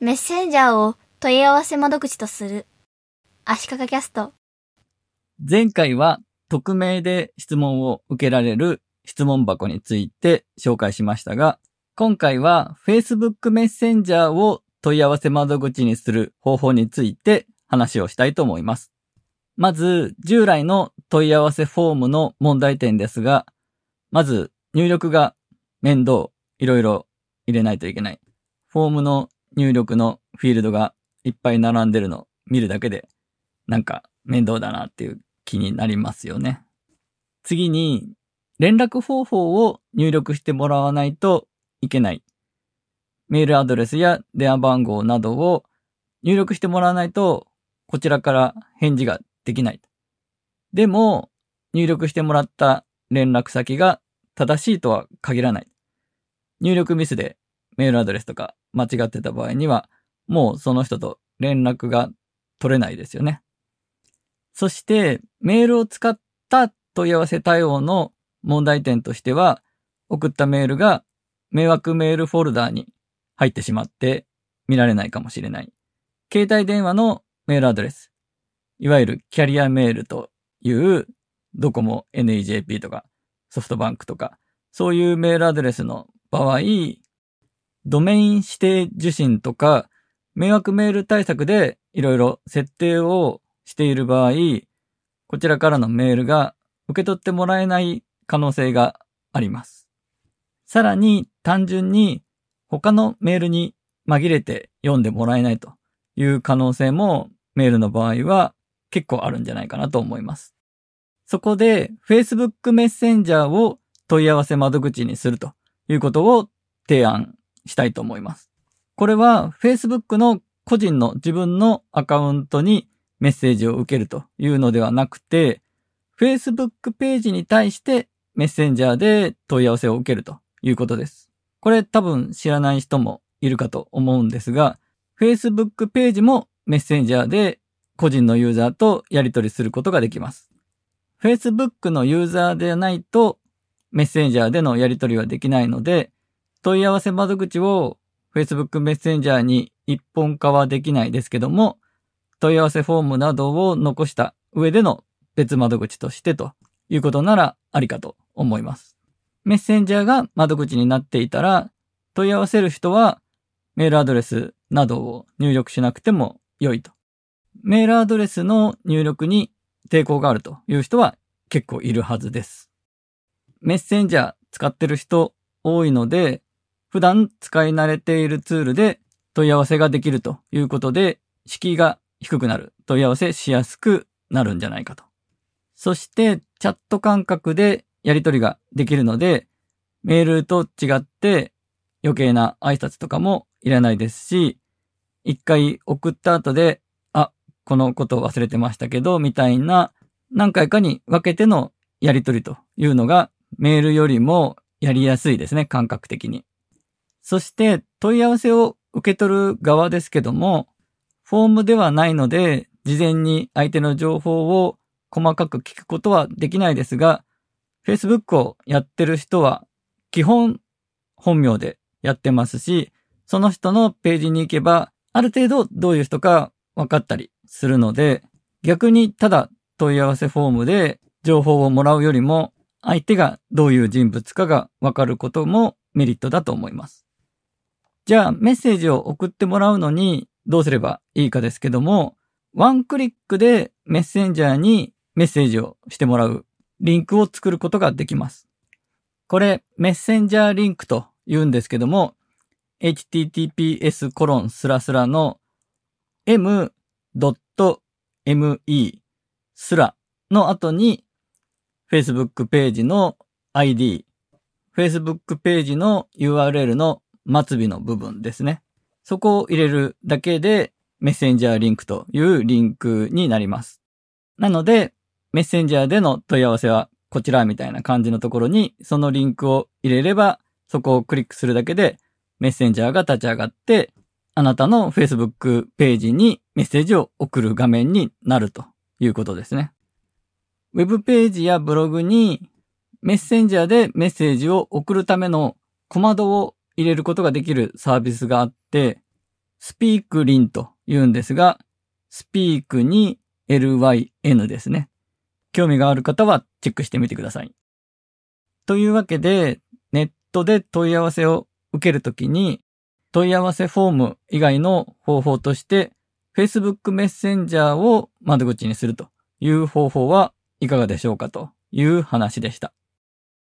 メッセンジャーを問い合わせ窓口とする。足利キャスト。前回は匿名で質問を受けられる質問箱について紹介しましたが、今回は Facebook メッセンジャーを問い合わせ窓口にする方法について話をしたいと思います。まず、従来の問い合わせフォームの問題点ですが、まず入力が面倒、いろいろ入れないといけない。フォームの入力のフィールドがいっぱい並んでるの見るだけで、なんか面倒だなっていう気になりますよね。次に、連絡方法を入力してもらわないといけない。メールアドレスや電話番号などを入力してもらわないと、こちらから返事ができない。でも、入力してもらった連絡先が正しいとは限らない。入力ミスでメールアドレスとか間違ってた場合には、もうその人と連絡が取れないですよね。そして、メールを使った問い合わせ対応の問題点としては、送ったメールが迷惑メールフォルダーに入ってしまって見られないかもしれない。携帯電話のメールアドレス。いわゆるキャリアメールというドコモ NEJP とかソフトバンクとかそういうメールアドレスの場合、ドメイン指定受信とか迷惑メール対策でいろいろ設定をしている場合、こちらからのメールが受け取ってもらえない可能性があります。さらに単純に他のメールに紛れて読んでもらえないという可能性もメールの場合は結構あるんじゃないかなと思います。そこで Facebook メッセンジャーを問い合わせ窓口にするということを提案したいと思います。これは Facebook の個人の自分のアカウントにメッセージを受けるというのではなくて、Facebook ページに対してメッセンジャーで問い合わせを受けるということです。これ多分知らない人もいるかと思うんですが、Facebook ページもメッセンジャーで個人のユーザーとやり取りすることができます。Facebook のユーザーでないとメッセンジャーでのやり取りはできないので、問い合わせ窓口を Facebook メッセンジャーに一本化はできないですけども、問い合わせフォームなどを残した上での別窓口としてということならありかと思います。メッセンジャーが窓口になっていたら、問い合わせる人はメールアドレスなどを入力しなくても良いと。メールアドレスの入力に抵抗があるという人は結構いるはずです。メッセンジャー使ってる人多いので、普段使い慣れているツールで問い合わせができるということで、敷居が低くなる、問い合わせしやすくなるんじゃないかと。そして、チャット感覚でやり取りができるので、メールと違って余計な挨拶とかもいらないですし、一回送った後で、あ、このこと忘れてましたけど、みたいな何回かに分けてのやり取りというのがメールよりもやりやすいですね、感覚的に。そして問い合わせを受け取る側ですけども、フォームではないので、事前に相手の情報を細かく聞くことはできないですが、Facebook をやってる人は基本本名でやってますし、その人のページに行けば、ある程度どういう人か分かったりするので、逆にただ問い合わせフォームで情報をもらうよりも、相手がどういう人物かが分かることもメリットだと思います。じゃあ、メッセージを送ってもらうのにどうすればいいかですけども、ワンクリックでメッセンジャーにメッセージをしてもらうリンクを作ることができます。これ、メッセンジャーリンクと言うんですけども、https コロンスラスラの m.me スラの後に Facebook ページの ID、Facebook ページの URL の末尾の部分ですね。そこを入れるだけでメッセンジャーリンクというリンクになります。なので、メッセンジャーでの問い合わせはこちらみたいな感じのところにそのリンクを入れれば、そこをクリックするだけでメッセンジャーが立ち上がって、あなたの Facebook ページにメッセージを送る画面になるということですね。ウェブページやブログにメッセンジャーでメッセージを送るための小窓を入れることができるサービスがあって、スピークリンと言うんですが、スピークに lyn ですね。興味がある方はチェックしてみてください。というわけで、ネットで問い合わせを受けるときに、問い合わせフォーム以外の方法として、Facebook メッセンジャーを窓口にするという方法はいかがでしょうかという話でした。